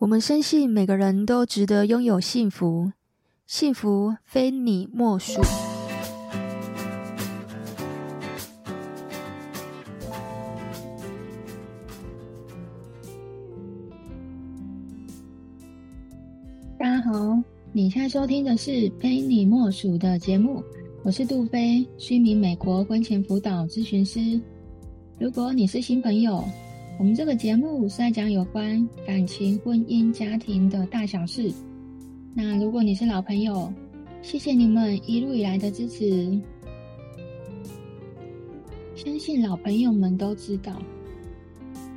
我们深信每个人都值得拥有幸福，幸福非你莫属。大家好，你现在收听的是《非你莫属》的节目，我是杜菲，是一名美国婚前辅导咨询师。如果你是新朋友，我们这个节目是在讲有关感情、婚姻、家庭的大小事。那如果你是老朋友，谢谢你们一路以来的支持。相信老朋友们都知道，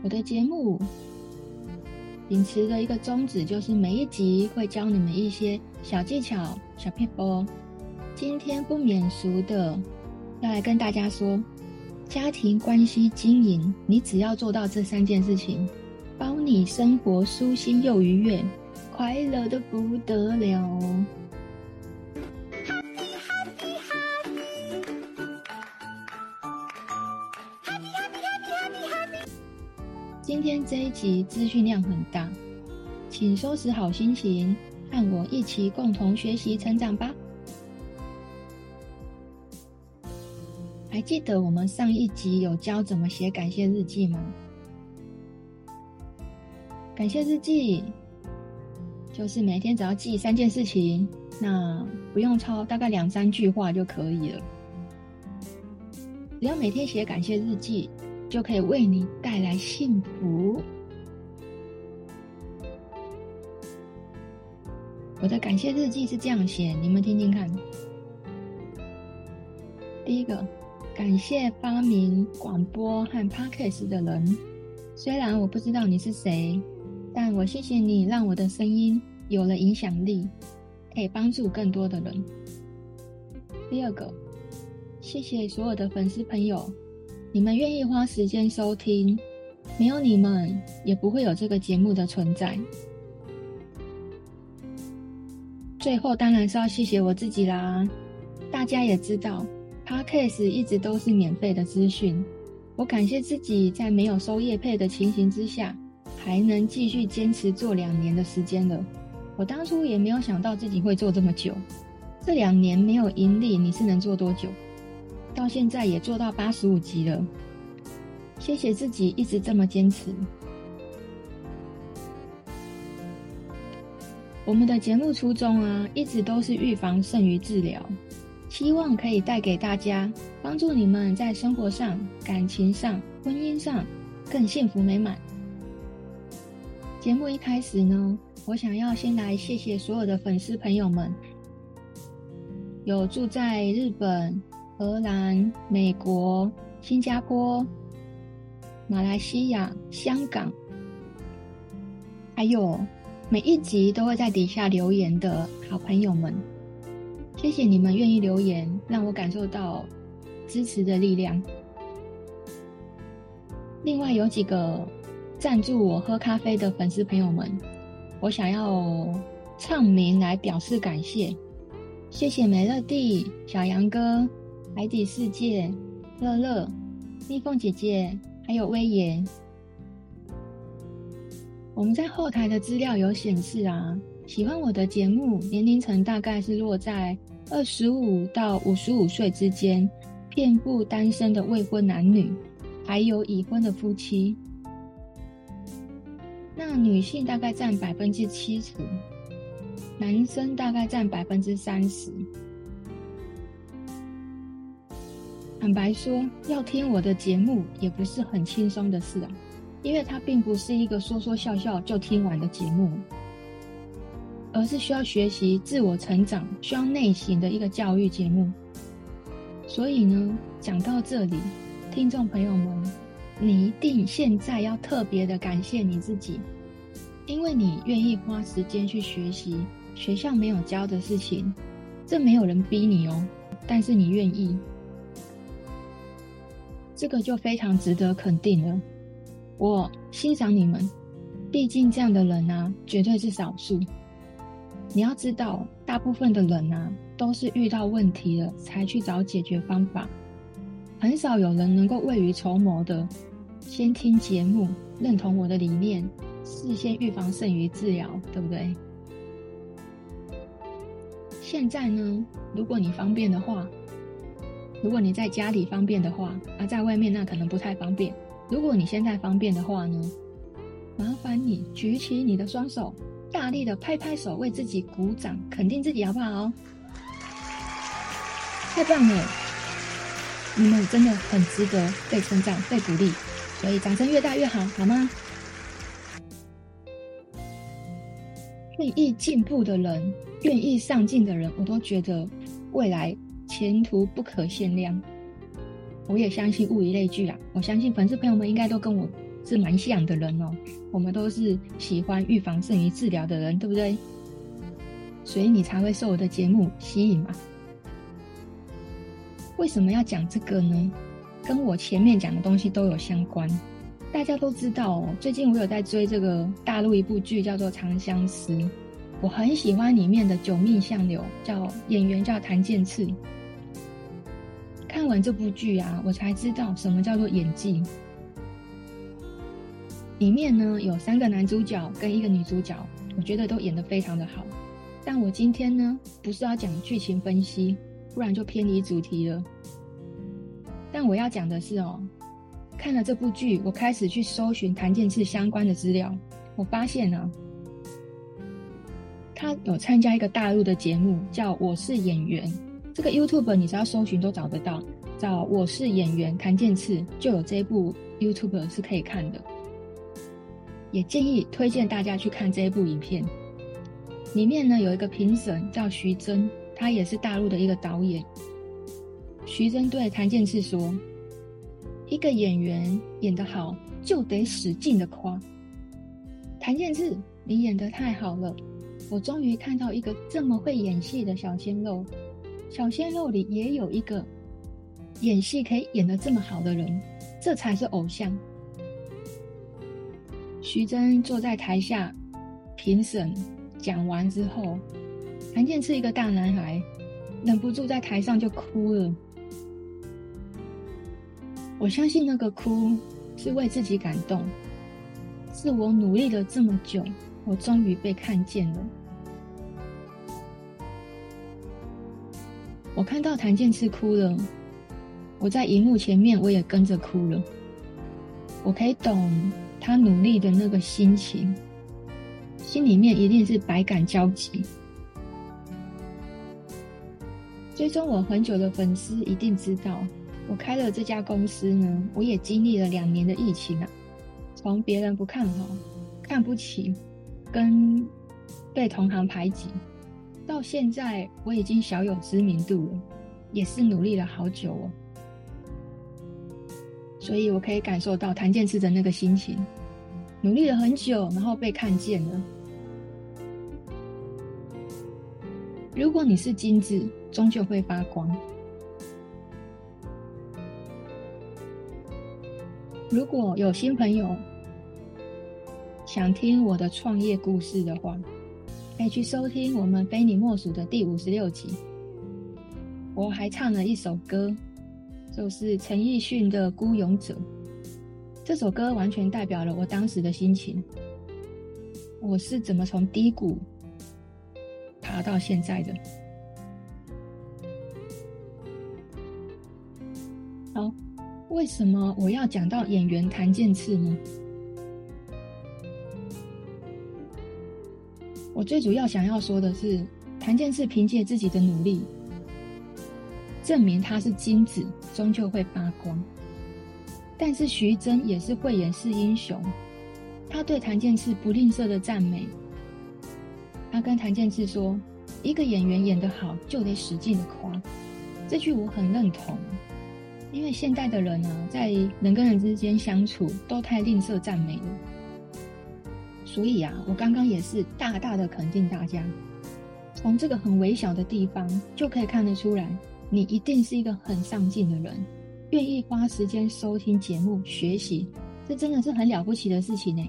我的节目秉持的一个宗旨就是每一集会教你们一些小技巧、小撇步。今天不免俗的，要来跟大家说。家庭关系经营，你只要做到这三件事情，包你生活舒心又愉悦，快乐的不得了。今天这一集资讯量很大，请收拾好心情，和我一起共同学习成长吧。记得我们上一集有教怎么写感谢日记吗？感谢日记就是每天只要记三件事情，那不用抄，大概两三句话就可以了。只要每天写感谢日记，就可以为你带来幸福。我的感谢日记是这样写，你们听听看。第一个。感谢发明广播和 Podcast 的人，虽然我不知道你是谁，但我谢谢你让我的声音有了影响力，可以帮助更多的人。第二个，谢谢所有的粉丝朋友，你们愿意花时间收听，没有你们也不会有这个节目的存在。最后当然是要谢谢我自己啦，大家也知道。Podcast 一直都是免费的资讯，我感谢自己在没有收业配的情形之下，还能继续坚持做两年的时间了。我当初也没有想到自己会做这么久，这两年没有盈利，你是能做多久？到现在也做到八十五集了，谢谢自己一直这么坚持。我们的节目初衷啊，一直都是预防胜于治疗。希望可以带给大家，帮助你们在生活上、感情上、婚姻上更幸福美满。节目一开始呢，我想要先来谢谢所有的粉丝朋友们，有住在日本、荷兰、美国、新加坡、马来西亚、香港，还有每一集都会在底下留言的好朋友们。谢谢你们愿意留言，让我感受到支持的力量。另外有几个赞助我喝咖啡的粉丝朋友们，我想要唱名来表示感谢。谢谢美乐蒂、小杨哥、海底世界、乐乐、蜜凤姐姐，还有威严。我们在后台的资料有显示啊。喜欢我的节目，年龄层大概是落在二十五到五十五岁之间，遍布单身的未婚男女，还有已婚的夫妻。那女性大概占百分之七十，男生大概占百分之三十。坦白说，要听我的节目也不是很轻松的事啊，因为它并不是一个说说笑笑就听完的节目。而是需要学习自我成长、需要内省的一个教育节目。所以呢，讲到这里，听众朋友们，你一定现在要特别的感谢你自己，因为你愿意花时间去学习学校没有教的事情，这没有人逼你哦，但是你愿意，这个就非常值得肯定了。我欣赏你们，毕竟这样的人啊，绝对是少数。你要知道，大部分的人啊，都是遇到问题了才去找解决方法，很少有人能够未雨绸缪的先听节目，认同我的理念，事先预防胜于治疗，对不对？现在呢，如果你方便的话，如果你在家里方便的话，啊在外面那可能不太方便。如果你现在方便的话呢，麻烦你举起你的双手，大力的拍拍手，为自己鼓掌，肯定自己好不好？太棒了！你们真的很值得被称赞、被鼓励，所以掌声越大越好，好吗？愿意进步的人，愿意上进的人，我都觉得未来前途不可限量。我也相信物以类聚啊，我相信粉丝朋友们应该都跟我是蛮像的人哦。我们都是喜欢预防胜于治疗的人，对不对？所以你才会受我的节目吸引嘛。为什么要讲这个呢？跟我前面讲的东西都有相关。大家都知道哦，最近我有在追这个大陆一部剧，叫做《长相思》，我很喜欢里面的九命相柳，叫演员叫谭健次。看完这部剧啊，我才知道什么叫做演技。里面呢，有三个男主角跟一个女主角，我觉得都演得非常的好。但我今天呢，不是要讲剧情分析，不然就偏离主题了。但我要讲的是哦。看了这部剧，我开始去搜寻檀健次相关的资料。我发现呢、啊，他有参加一个大陆的节目，叫《我是演员》。这个 YouTube 你只要搜寻都找得到，找《我是演员》檀健次就有这部 YouTube 是可以看的。也建议推荐大家去看这一部影片。里面呢有一个评审叫徐峥，他也是大陆的一个导演。徐峥对檀健次说。一个演员演得好，就得使劲的夸。檀健次，你演得太好了，我终于看到一个这么会演戏的小鲜肉。小鲜肉里也有一个演戏可以演得这么好的人，这才是偶像。徐峥坐在台下，评审讲完之后，檀健次一个大男孩，忍不住在台上就哭了。我相信那个哭是为自己感动，是我努力了这么久，我终于被看见了。我看到檀健次哭了，我在荧幕前面我也跟着哭了。我可以懂他努力的那个心情，心里面一定是百感交集。追踪我很久的粉丝一定知道。我开了这家公司呢，我也经历了两年的疫情啊，从别人不看好、看不起，跟被同行排挤，到现在我已经小有知名度了，也是努力了好久哦。所以我可以感受到檀健次的那个心情，努力了很久，然后被看见了。如果你是金子，终究会发光。如果有新朋友想听我的创业故事的话，可以去收听我们非你莫属的第五十六集。我还唱了一首歌，就是陈奕迅的《孤勇者》。这首歌完全代表了我当时的心情。我是怎么从低谷爬到现在的？好。为什么我要讲到演员檀健次呢？我最主要想要说的是，檀健次凭借自己的努力，证明他是金子，终究会发光。但是徐峥也是慧眼识英雄，他对檀健次不吝啬的赞美。他跟檀健次说：“一个演员演得好，就得使劲的夸。”这句我很认同。因为现代的人呢、啊，在人跟人之间相处都太吝啬赞美了，所以啊，我刚刚也是大大的肯定大家，从这个很微小的地方就可以看得出来，你一定是一个很上进的人，愿意花时间收听节目学习，这真的是很了不起的事情呢。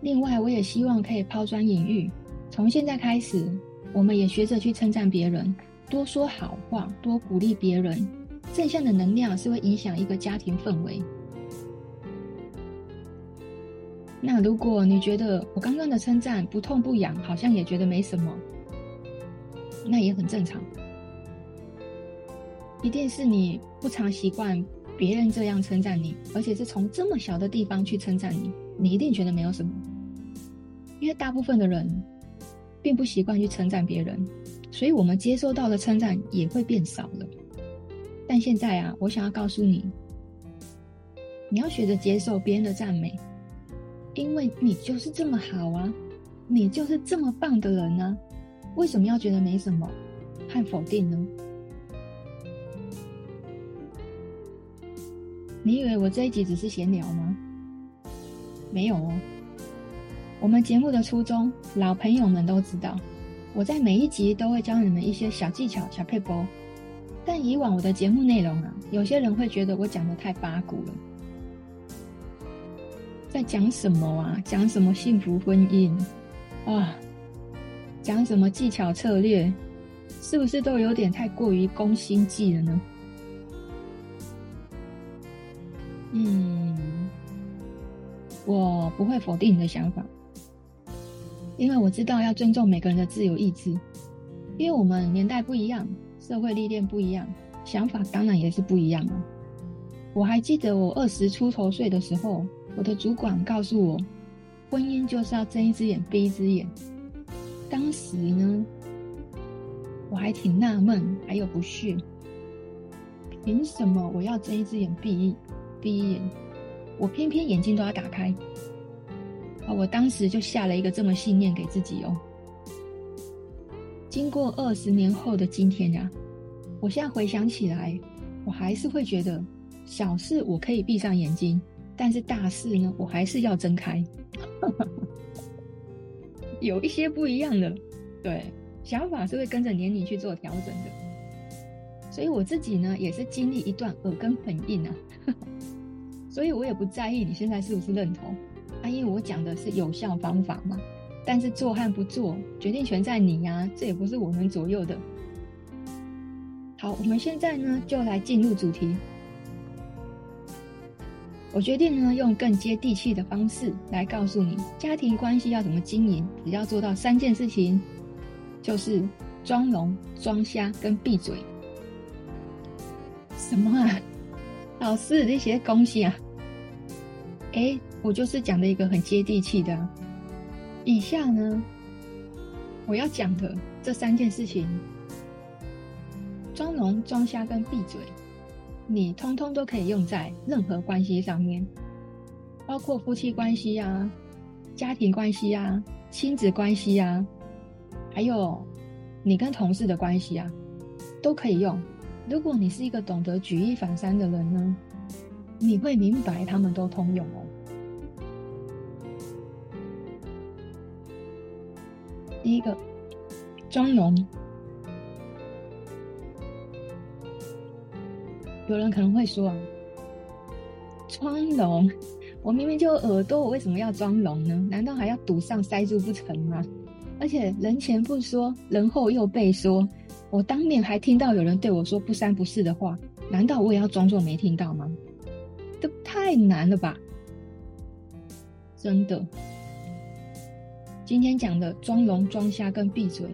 另外，我也希望可以抛砖引玉，从现在开始，我们也学着去称赞别人，多说好话，多鼓励别人。正向的能量是会影响一个家庭氛围。那如果你觉得我刚刚的称赞不痛不痒，好像也觉得没什么，那也很正常。一定是你不常习惯别人这样称赞你，而且是从这么小的地方去称赞你，你一定觉得没有什么。因为大部分的人并不习惯去称赞别人，所以我们接收到的称赞也会变少了。但现在啊，我想要告诉你，你要学着接受别人的赞美。因为你就是这么好啊，你就是这么棒的人呢，为什么要觉得没什么和否定呢？你以为我这一集只是闲聊吗？没有哦，我们节目的初衷，老朋友们都知道，我在每一集都会教你们一些小技巧、小撇步。但以往我的节目内容啊，有些人会觉得我讲得太八股了。在讲什么啊？讲什么幸福婚姻？啊，讲什么技巧策略？是不是都有点太过于攻心计了呢？我不会否定你的想法，因为我知道要尊重每个人的自由意志，因为我们年代不一样，社会历练不一样，想法当然也是不一样啊。我还记得我二十出头岁的时候。我的主管告诉我，婚姻就是要睁一只眼闭一只眼。当时呢，我还挺纳闷，还有不屑，凭什么我要睁一只眼闭一闭一眼？我偏偏眼睛都要打开。啊，我当时就下了一个这么信念给自己哦。经过二十年后的今天呀，我现在回想起来，我还是会觉得小事我可以闭上眼睛。但是大事呢，我还是要睁开，有一些不一样的，对，想法是会跟着年龄去做调整的。所以我自己呢，也是经历一段耳根很硬啊，所以我也不在意你现在是不是认同啊，因为我讲的是有效方法嘛。但是做和不做，决定权在你呀，啊，这也不是我能左右的。好，我们现在呢，就来进入主题。我决定呢，用更接地气的方式来告诉你，家庭关系要怎么经营，只要做到三件事情，就是装聋、装瞎跟闭嘴。什么啊？老师，这些东西啊？诶，我就是讲的一个很接地气的。以下呢，我要讲的这三件事情：装聋、装瞎跟闭嘴。你通通都可以用在任何关系上面，包括夫妻关系啊、家庭关系啊、亲子关系啊，还有你跟同事的关系啊，都可以用。如果你是一个懂得举一反三的人呢，你会明白他们都通用哦。第一个，装聋。有人可能会说啊，装聋，我明明就耳朵，我为什么要装聋呢？难道还要堵上塞住不成吗？而且人前不说，人后又被说，我当面还听到有人对我说不三不四的话，难道我也要装作没听到吗？这太难了吧！真的，今天讲的装聋、装瞎跟闭嘴，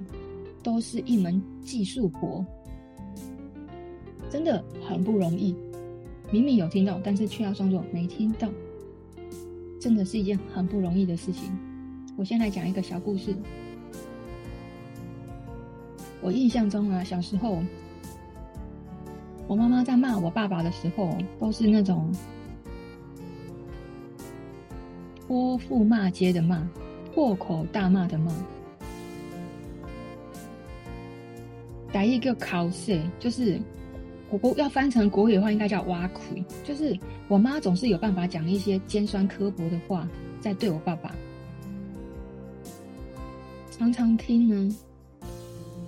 都是一门技术活。真的很不容易，明明有听到，但是却要装作没听到，真的是一件很不容易的事情。我先来讲一个小故事。我印象中啊，小时候，我妈妈在骂我爸爸的时候，都是那种泼妇骂街的骂，破口大骂的骂。打一个考试就是。我国要翻成国语的话，应该叫挖苦。就是我妈总是有办法讲一些尖酸刻薄的话，在对我爸爸。常常听呢，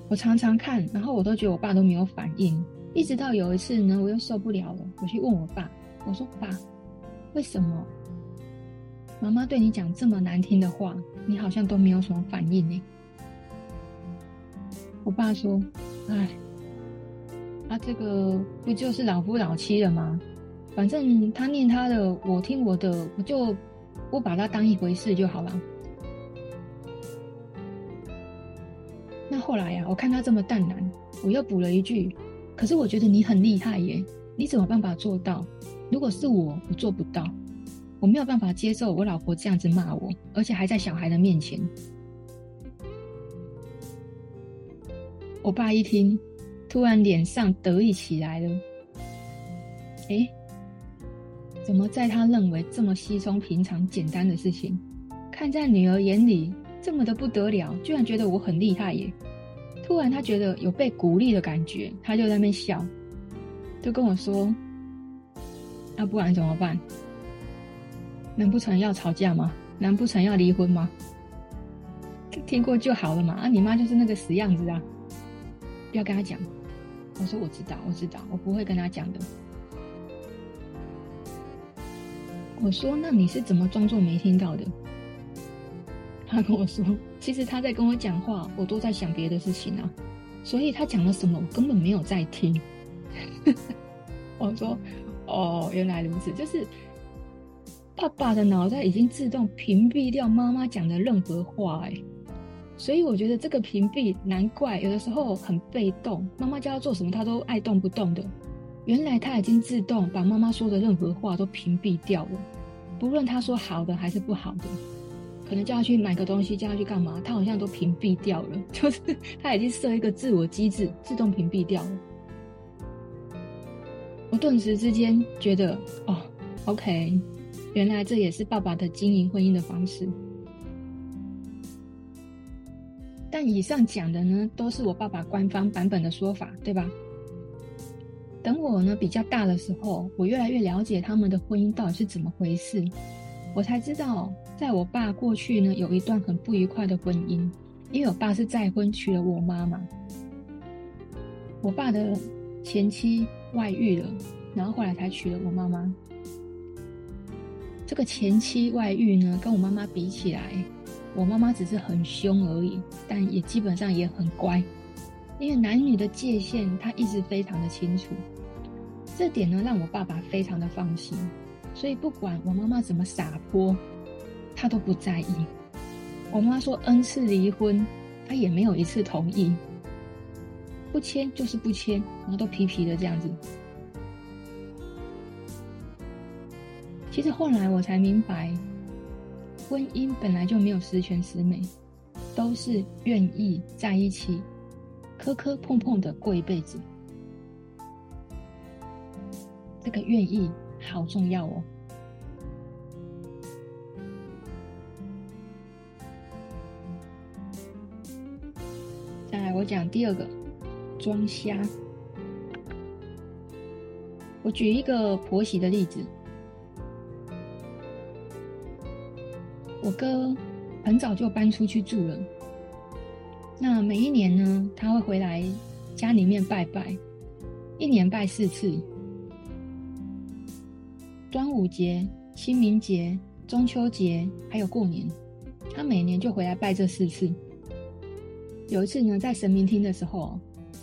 我常常看，然后我都觉得我爸都没有反应。一直到有一次呢，我又受不了了，我去问我爸，我说：“爸，为什么妈妈对你讲这么难听的话，你好像都没有什么反应呢？”我爸说：“哎。”啊，这个不就是老夫老妻了吗？反正他念他的，我听我的，我就不把他当一回事就好了。那后来呀、啊，我看他这么淡然，我又补了一句：“可是我觉得你很厉害耶，你怎么办法做到？如果是我，我做不到，我没有办法接受我老婆这样子骂我，而且还在小孩的面前。”我爸一听，突然脸上得意起来了。诶，怎么在他认为这么稀松平常、简单的事情，看在女儿眼里这么的不得了，居然觉得我很厉害耶？突然他觉得有被鼓励的感觉，他就在那边笑，就跟我说：“那不然怎么办？难不成要吵架吗？难不成要离婚吗？听过就好了嘛。啊，你妈就是那个死样子啊！”不要跟他讲，我说我知道，我知道，我不会跟他讲的。我说，那你是怎么装作没听到的？他跟我说，其实他在跟我讲话，我都在想别的事情啊，所以他讲了什么，我根本没有在听。我说，哦，原来如此，就是爸爸的脑袋已经自动屏蔽掉妈妈讲的任何话，哎。所以我觉得这个屏蔽，难怪有的时候很被动，妈妈叫他做什么，他都爱动不动的。原来他已经自动把妈妈说的任何话都屏蔽掉了，不论他说好的还是不好的，可能叫他去买个东西，叫他去干嘛，他好像都屏蔽掉了，就是他已经设一个自我机制，自动屏蔽掉了。我顿时之间觉得，哦，OK，原来这也是爸爸的经营婚姻的方式。但以上讲的呢，都是我爸爸官方版本的说法，对吧？等我呢比较大的时候，我越来越了解他们的婚姻到底是怎么回事，我才知道，在我爸过去呢有一段很不愉快的婚姻，因为我爸是再婚娶了我妈妈，我爸的前妻外遇了，然后后来才娶了我妈妈。这个前妻外遇呢，跟我妈妈比起来。我妈妈只是很凶而已，但也基本上也很乖，因为男女的界限她一直非常的清楚，这点呢让我爸爸非常的放心，所以不管我妈妈怎么撒泼，她都不在意。我妈说 N 次离婚，她也没有一次同意，不签就是不签，然后都皮皮的这样子。其实后来我才明白。婚姻本来就没有十全十美，都是愿意在一起，磕磕碰碰的过一辈子。这个愿意好重要哦。再来，我讲第二个，装瞎。我举一个婆媳的例子。我哥很早就搬出去住了。那每一年呢，他会回来家里面拜拜，一年拜四次。端午节、清明节、中秋节，还有过年，他每年就回来拜这四次。有一次呢，在神明厅的时候，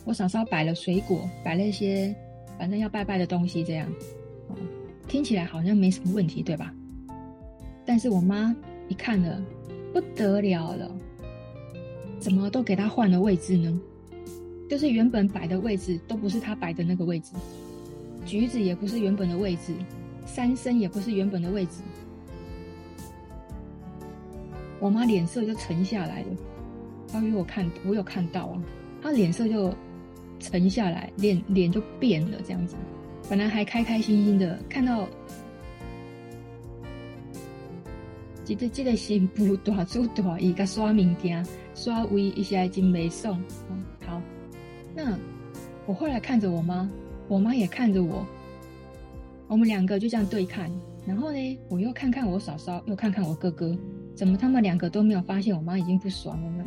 我嫂嫂摆了水果，摆了一些反正要拜拜的东西，这样，听起来好像没什么问题，对吧？但是我妈。一看了，不得了了，怎么都给他换了位置呢？就是原本摆的位置都不是他摆的那个位置，橘子也不是原本的位置，三牲也不是原本的位置。我妈脸色就沉下来了，她以为我看我有看到啊，她脸色就沉下来，脸脸就变了这样子，本来还开开心心的看到。记得记得新妇大煮大意，甲刷物件、刷微，一下真没送。嗯，好。那我后来看着我妈，我妈也看着我，我们两个就这样对看。然后呢，我又看看我嫂嫂，又看看我哥哥，怎么他们两个都没有发现我妈已经不爽了呢？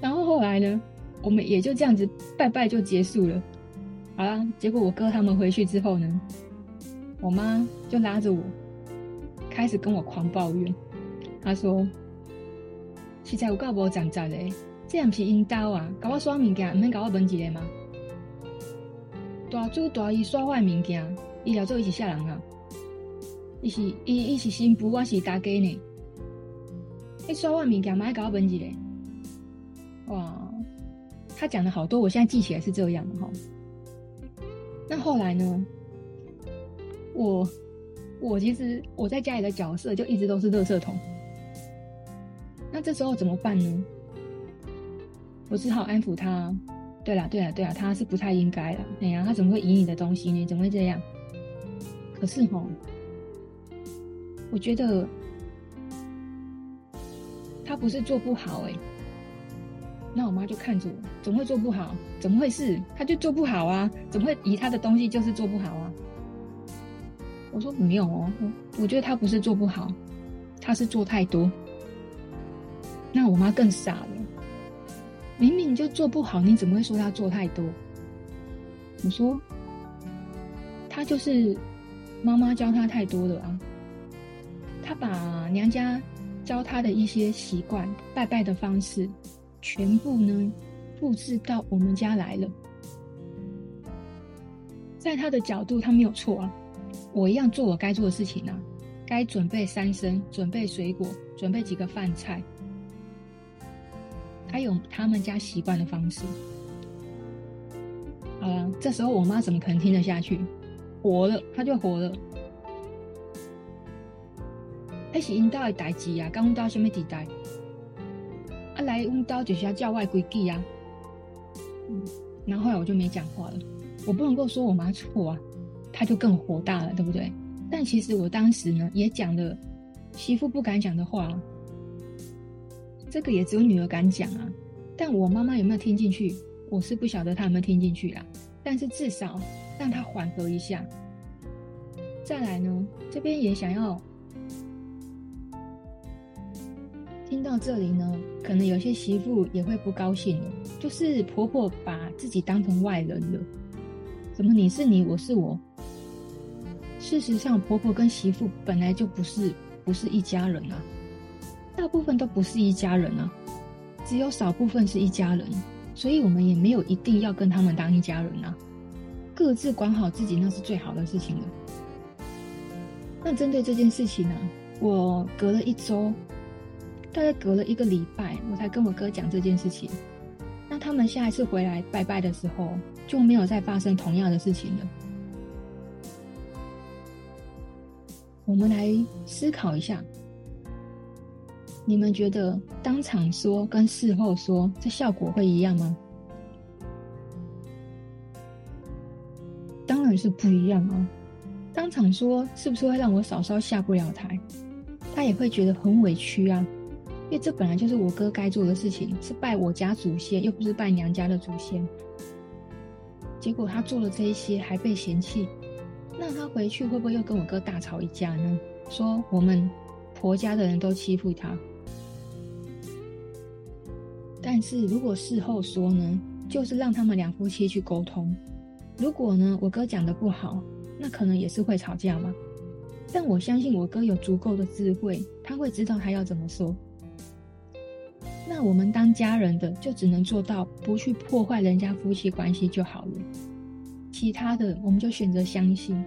然后后来呢，我们也就这样子拜拜就结束了。好啦，结果我哥他们回去之后呢，我妈就拉着我。开始跟我狂抱怨，她说：“实在有够无长进的，这样不是引导啊！搞我刷物件，唔免搞我问一个吗？大主大意刷坏物件，伊了做一起吓人啊！伊是伊伊是新妇，我是大家呢。你刷我物件，买搞本子嘞。哇，他讲的好多，我现在记起来是这样的哈。那后来呢？我我其实我在家里的角色就一直都是垃圾桶。那这时候怎么办呢？我只好安抚他。对啦，对啦，对啦，他是不太应该的。哎呀，他怎么会移你的东西呢？怎么会这样？可是吼，我觉得他不是做不好哎。那我妈就看着我，怎么会做不好？怎么会是？他就做不好啊？怎么会移他的东西就是做不好啊？我说没有哦，我觉得他不是做不好，他是做太多。那我妈更傻了，明明就做不好，你怎么会说他做太多？我说，他就是妈妈教他太多了啊，他把娘家教他的一些习惯、拜拜的方式，全部呢复制到我们家来了。在他的角度，他没有错啊，我一样做我该做的事情啊，该准备三牲，准备水果，准备几个饭菜。他有他们家习惯的方式，好了，这时候我妈怎么可能听得下去？活了，他就活了。那是因兜的代志啊，跟阮兜什么地带？啊，来阮兜就是要教外规矩啊。嗯，然后后来我就没讲话了。我不能够说我妈错啊，她就更火大了，对不对？但其实我当时呢，也讲了媳妇不敢讲的话。这个也只有女儿敢讲啊，但我妈妈有没有听进去？我是不晓得她有没有听进去啦。但是至少让她缓和一下。再来呢，这边也想要听到这里呢，可能有些媳妇也会不高兴了，就是婆婆把自己当成外人了。怎么你是你，我是我？事实上，婆婆跟媳妇本来就不是不是一家人啊。大部分都不是一家人啊，只有少部分是一家人，所以我们也没有一定要跟他们当一家人啊，各自管好自己那是最好的事情了。那针对这件事情呢，我隔了一周，大概隔了一个礼拜，我才跟我哥讲这件事情。那他们下一次回来拜拜的时候，就没有再发生同样的事情了。我们来思考一下。你们觉得当场说跟事后说，这效果会一样吗？当然是不一样啊！当场说是不是会让我嫂嫂下不了台？她也会觉得很委屈啊，因为这本来就是我哥该做的事情，是拜我家祖先，又不是拜娘家的祖先。结果他做了这一些还被嫌弃，那他回去会不会又跟我哥大吵一架呢？说我们婆家的人都欺负他。但是如果事后说呢，就是让他们两夫妻去沟通。如果呢，我哥讲的不好，那可能也是会吵架嘛。但我相信我哥有足够的智慧，他会知道他要怎么说。那我们当家人的就只能做到不去破坏人家夫妻关系就好了。其他的我们就选择相信。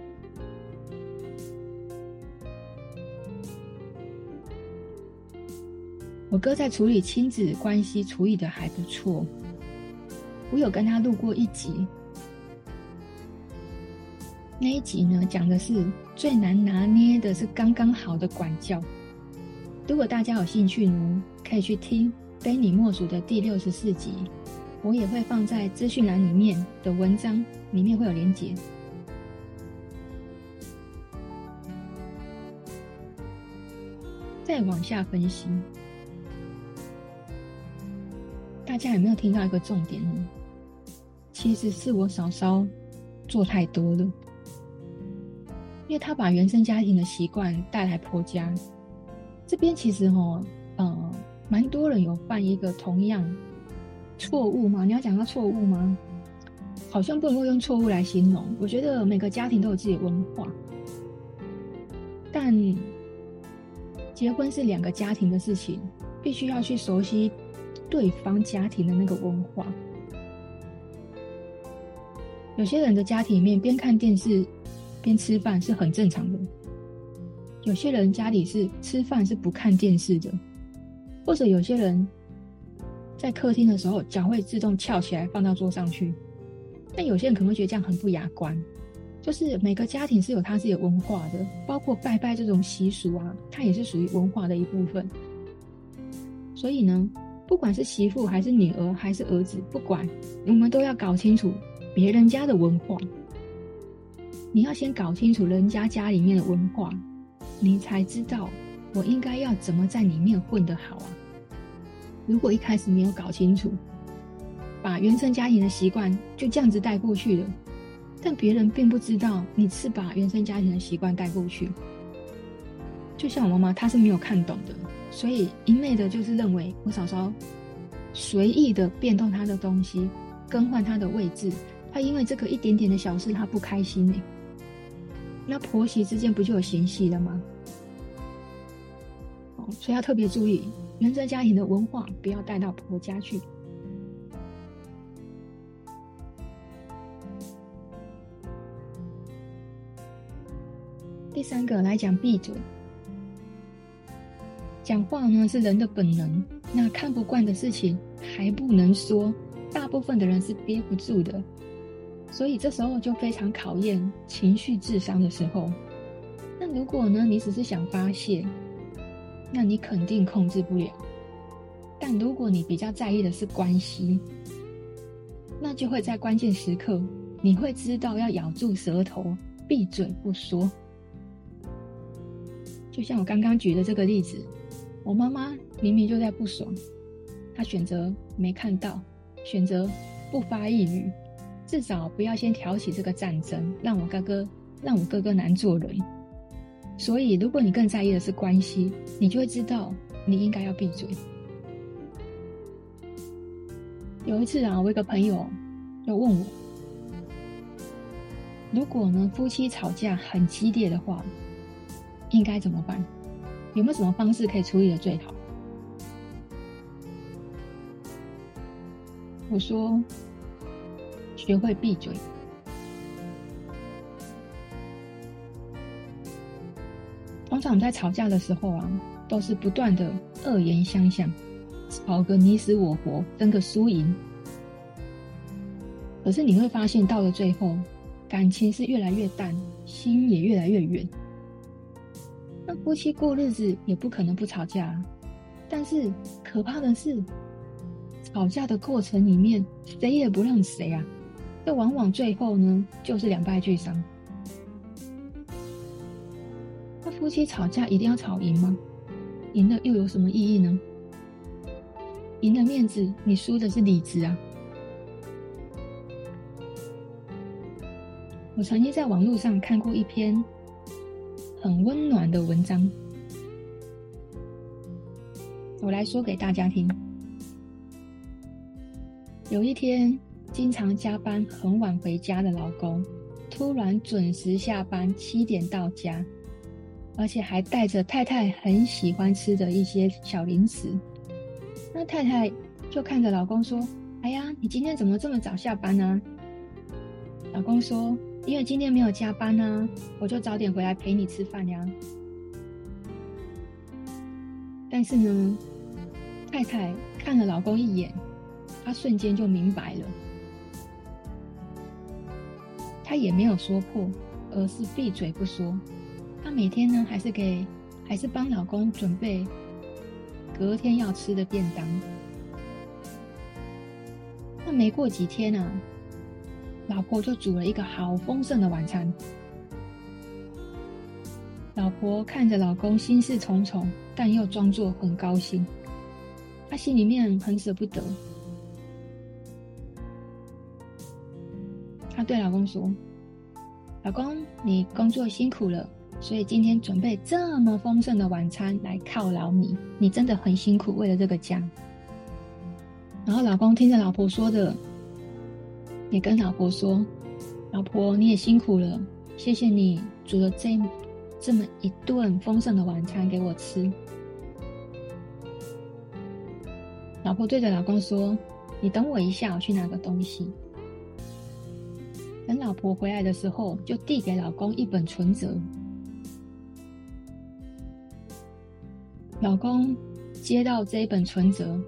我哥在处理亲子关系处理的还不错，我有跟他录过一集，那一集呢，讲的是最难拿捏的是刚刚好的管教。如果大家有兴趣呢，可以去听《非你莫属》的第六十四集，我也会放在资讯栏里面的文章里面会有连结。再往下分析。大家有没有听到一个重点呢？其实是我嫂嫂做太多了，因为她把原生家庭的习惯带来婆家。这边其实齁，呃，蛮多人有犯一个同样错误嘛？你要讲到错误吗？好像不能够用错误来形容。我觉得每个家庭都有自己的文化，但结婚是两个家庭的事情，必须要去熟悉。对方家庭的那个文化，有些人的家庭里面边看电视边吃饭是很正常的，有些人家里是吃饭是不看电视的，或者有些人在客厅的时候脚会自动翘起来放到桌上去。那有些人可能会觉得这样很不雅观。就是每个家庭是有他自己的文化的，包括拜拜这种习俗啊，它也是属于文化的一部分。所以呢，不管是媳妇还是女儿还是儿子，不管我们都要搞清楚别人家的文化。你要先搞清楚人家家里面的文化，你才知道我应该要怎么在里面混得好啊。如果一开始没有搞清楚，把原生家庭的习惯就这样子带过去了。但别人并不知道你是把原生家庭的习惯带过去，就像我妈妈，她是没有看懂的，所以一昧的就是认为我嫂嫂随意的变动她的东西，更换她的位置，她因为这个一点点的小事她不开心呢。那婆媳之间不就有嫌隙了吗？哦，所以要特别注意原生家庭的文化，不要带到婆家去。第三个来讲闭嘴，讲话呢是人的本能，那看不惯的事情还不能说，大部分的人是憋不住的，所以这时候就非常考验情绪智商的时候。那如果呢你只是想发泄，那你肯定控制不了；但如果你比较在意的是关系，那就会在关键时刻，你会知道要咬住舌头，闭嘴不说。就像我刚刚举的这个例子，我妈妈明明就在不爽，她选择没看到，选择不发一语，至少不要先挑起这个战争，让我哥哥让我哥哥难做人。所以，如果你更在意的是关系，你就会知道你应该要闭嘴。有一次啊，我一个朋友就问我，如果呢夫妻吵架很激烈的话，应该怎么办？有没有什么方式可以处理的最好？我说，学会闭嘴。通常我们在吵架的时候啊，都是不断的恶言相向，吵个你死我活，争个输赢。可是你会发现，到了最后，感情是越来越淡，心也越来越远。夫妻过日子也不可能不吵架，但是可怕的是，吵架的过程里面谁也不让谁啊，这往往最后呢就是两败俱伤。那夫妻吵架一定要吵赢吗？赢了又有什么意义呢？赢了面子，你输的是理智啊。我曾经在网络上看过一篇。很温暖的文章，我来说给大家听。有一天，经常加班很晚回家的老公，突然准时下班，七点到家，而且还带着太太很喜欢吃的一些小零食。那太太就看着老公说：“哎呀，你今天怎么这么早下班呢？”老公说。因为今天没有加班呢，我就早点回来陪你吃饭呀。但是呢，太太看了老公一眼，她瞬间就明白了，她也没有说破，而是闭嘴不说。她每天呢，还是给，还是帮老公准备隔天要吃的便当。那没过几天啊。老婆就煮了一个好丰盛的晚餐。老婆看着老公心事重重，但又装作很高兴。她心里面很舍不得。她对老公说：“老公，你工作辛苦了，所以今天准备这么丰盛的晚餐来犒劳你。你真的很辛苦，为了这个家。”然后老公听着老婆说的。也跟老婆说：“老婆，你也辛苦了，谢谢你煮了这这么一顿丰盛的晚餐给我吃。”老婆对着老公说：“你等我一下，我去拿个东西。”等老婆回来的时候，就递给老公一本存折。老公接到这一本存折，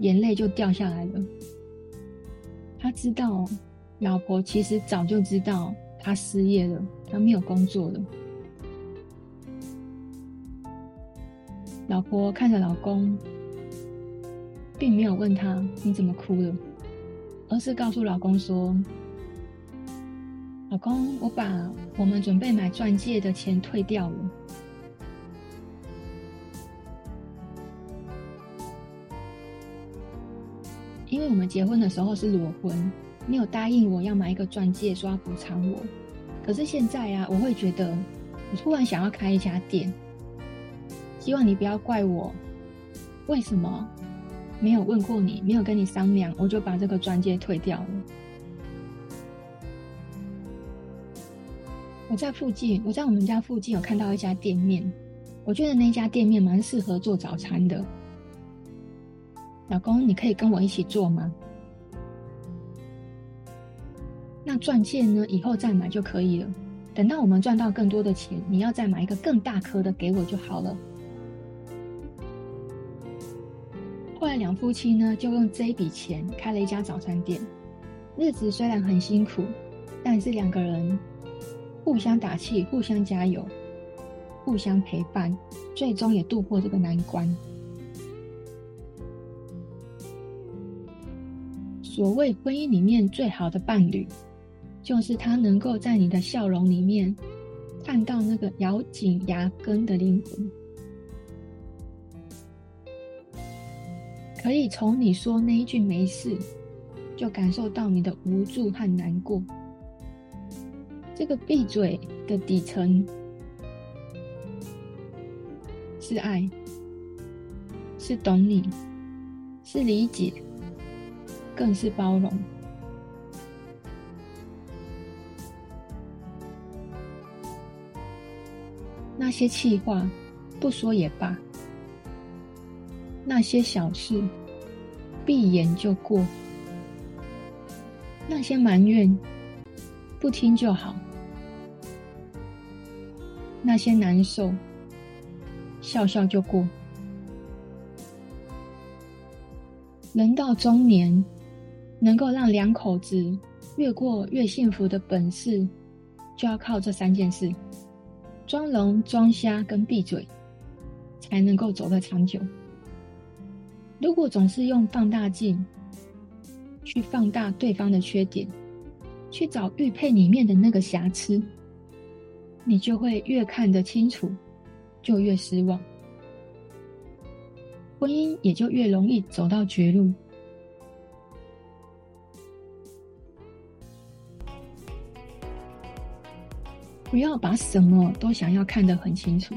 眼泪就掉下来了。他知道，老婆其实早就知道他失业了，他没有工作了。老婆看着老公，并没有问他你怎么哭了，而是告诉老公说：“老公，我把我们准备买钻戒的钱退掉了。”因为我们结婚的时候是裸婚，你有答应我要买一个钻戒，说要补偿我。可是现在啊，我会觉得我突然想要开一家店，希望你不要怪我，为什么没有问过你，没有跟你商量，我就把这个钻戒退掉了。我在附近，我在我们家附近有看到一家店面，我觉得那家店面蛮适合做早餐的。老公，你可以跟我一起做吗？那钻戒呢？以后再买就可以了。等到我们赚到更多的钱，你要再买一个更大颗的给我就好了。后来两夫妻呢，就用这一笔钱开了一家早餐店。日子虽然很辛苦，但是两个人互相打气、互相加油、互相陪伴，最终也度过这个难关。所谓婚姻里面最好的伴侣，就是他能够在你的笑容里面看到那个咬紧牙根的灵魂，可以从你说那一句没事，就感受到你的无助和难过。这个闭嘴的底层是爱，是懂你，是理解。更是包容。那些气话不说也罢，那些小事闭眼就过，那些埋怨不听就好，那些难受笑笑就过。人到中年。能够让两口子越过越幸福的本事，就要靠这三件事：装聋、装瞎跟闭嘴，才能够走得长久。如果总是用放大镜去放大对方的缺点，去找玉佩里面的那个瑕疵，你就会越看得清楚，就越失望，婚姻也就越容易走到绝路。不要把什么都想要看得很清楚。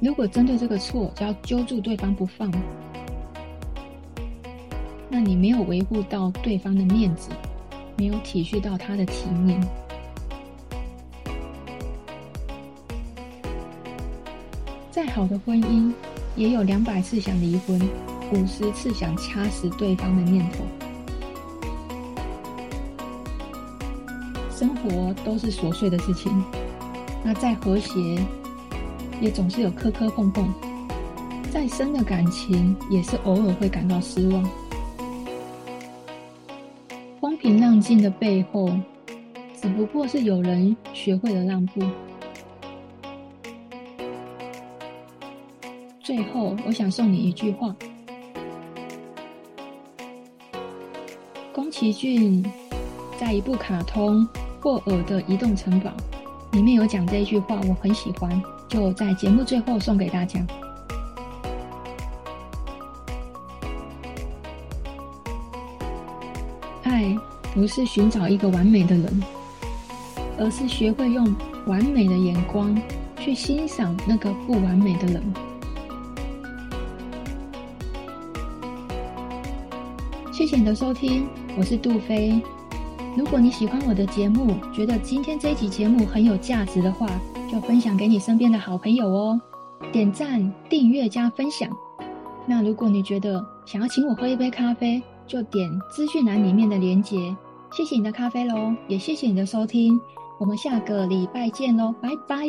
如果针对这个错就要揪住对方不放，那你没有维护到对方的面子，没有体恤到他的体面。再好的婚姻，也有两百次想离婚，五十次想掐死对方的念头。活都是琐碎的事情，那再和谐，也总是有磕磕碰碰；再深的感情，也是偶尔会感到失望。风平浪静的背后，只不过是有人学会了让步。最后，我想送你一句话：宫崎骏在一部卡通。霍尔的移动城堡里面有讲这一句话，我很喜欢，就在节目最后送给大家。爱不是寻找一个完美的人，而是学会用完美的眼光去欣赏那个不完美的人。谢谢你的收听，我是杜菲。如果你喜欢我的节目，觉得今天这一集节目很有价值的话，就分享给你身边的好朋友哦，点赞、订阅加分享。那如果你觉得想要请我喝一杯咖啡，就点资讯栏里面的连接。谢谢你的咖啡喽，也谢谢你的收听。我们下个礼拜见喽，拜拜。